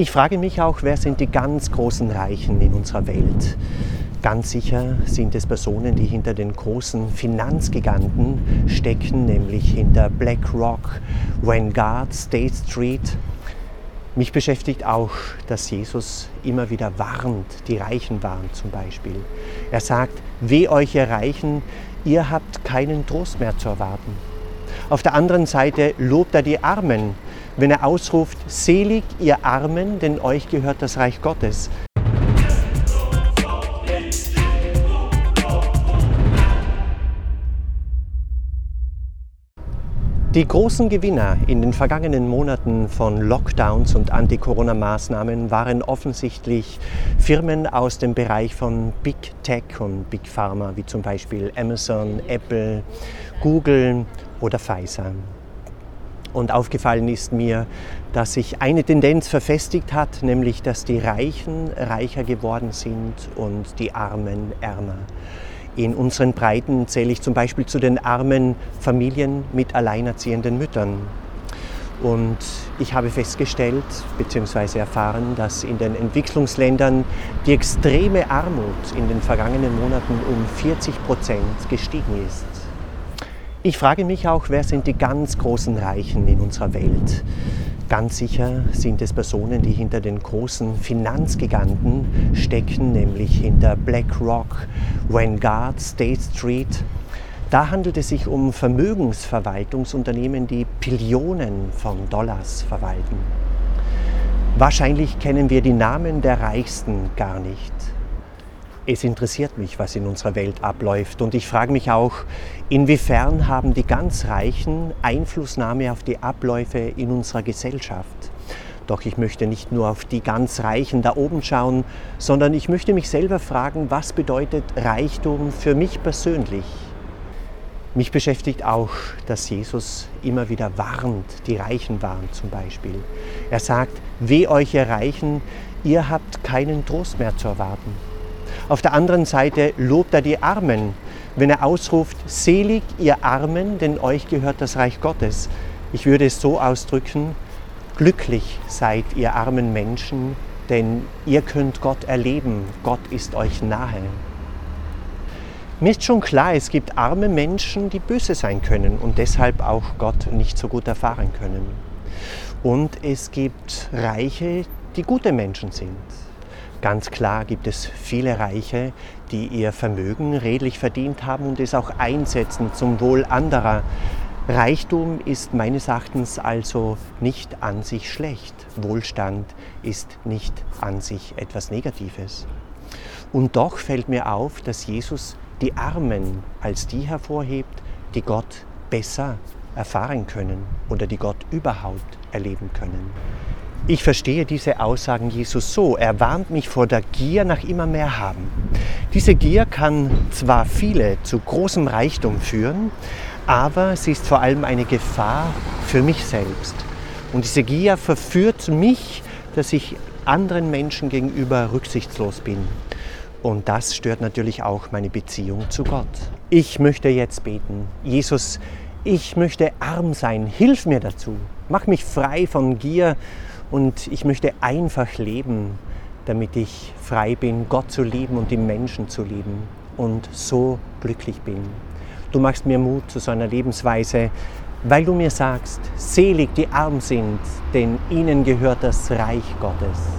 Ich frage mich auch, wer sind die ganz großen Reichen in unserer Welt? Ganz sicher sind es Personen, die hinter den großen Finanzgiganten stecken, nämlich hinter BlackRock, Vanguard, State Street. Mich beschäftigt auch, dass Jesus immer wieder warnt, die Reichen warnt zum Beispiel. Er sagt, weh euch ihr Reichen, ihr habt keinen Trost mehr zu erwarten. Auf der anderen Seite lobt er die Armen, wenn er ausruft, selig ihr Armen, denn euch gehört das Reich Gottes. Die großen Gewinner in den vergangenen Monaten von Lockdowns und Anti-Corona-Maßnahmen waren offensichtlich Firmen aus dem Bereich von Big Tech und Big Pharma, wie zum Beispiel Amazon, Apple, Google oder Pfizer. Und aufgefallen ist mir, dass sich eine Tendenz verfestigt hat, nämlich dass die Reichen reicher geworden sind und die Armen ärmer. In unseren Breiten zähle ich zum Beispiel zu den armen Familien mit alleinerziehenden Müttern. Und ich habe festgestellt bzw. erfahren, dass in den Entwicklungsländern die extreme Armut in den vergangenen Monaten um 40 Prozent gestiegen ist. Ich frage mich auch, wer sind die ganz großen Reichen in unserer Welt? Ganz sicher sind es Personen, die hinter den großen Finanzgiganten stecken, nämlich hinter BlackRock, Vanguard, State Street. Da handelt es sich um Vermögensverwaltungsunternehmen, die Billionen von Dollars verwalten. Wahrscheinlich kennen wir die Namen der Reichsten gar nicht. Es interessiert mich, was in unserer Welt abläuft und ich frage mich auch, inwiefern haben die ganz Reichen Einflussnahme auf die Abläufe in unserer Gesellschaft. Doch ich möchte nicht nur auf die ganz Reichen da oben schauen, sondern ich möchte mich selber fragen, was bedeutet Reichtum für mich persönlich? Mich beschäftigt auch, dass Jesus immer wieder warnt, die Reichen warnt zum Beispiel. Er sagt, weh euch ihr Reichen, ihr habt keinen Trost mehr zu erwarten. Auf der anderen Seite lobt er die Armen, wenn er ausruft, selig ihr Armen, denn euch gehört das Reich Gottes. Ich würde es so ausdrücken, glücklich seid ihr armen Menschen, denn ihr könnt Gott erleben, Gott ist euch nahe. Mir ist schon klar, es gibt arme Menschen, die böse sein können und deshalb auch Gott nicht so gut erfahren können. Und es gibt Reiche, die gute Menschen sind. Ganz klar gibt es viele Reiche, die ihr Vermögen redlich verdient haben und es auch einsetzen zum Wohl anderer. Reichtum ist meines Erachtens also nicht an sich schlecht. Wohlstand ist nicht an sich etwas Negatives. Und doch fällt mir auf, dass Jesus die Armen als die hervorhebt, die Gott besser erfahren können oder die Gott überhaupt erleben können. Ich verstehe diese Aussagen Jesus so. Er warnt mich vor der Gier nach immer mehr haben. Diese Gier kann zwar viele zu großem Reichtum führen, aber sie ist vor allem eine Gefahr für mich selbst. Und diese Gier verführt mich, dass ich anderen Menschen gegenüber rücksichtslos bin. Und das stört natürlich auch meine Beziehung zu Gott. Ich möchte jetzt beten. Jesus, ich möchte arm sein. Hilf mir dazu. Mach mich frei von Gier und ich möchte einfach leben, damit ich frei bin, Gott zu lieben und die Menschen zu lieben und so glücklich bin. Du machst mir Mut zu so einer Lebensweise, weil du mir sagst, selig die arm sind, denn ihnen gehört das Reich Gottes.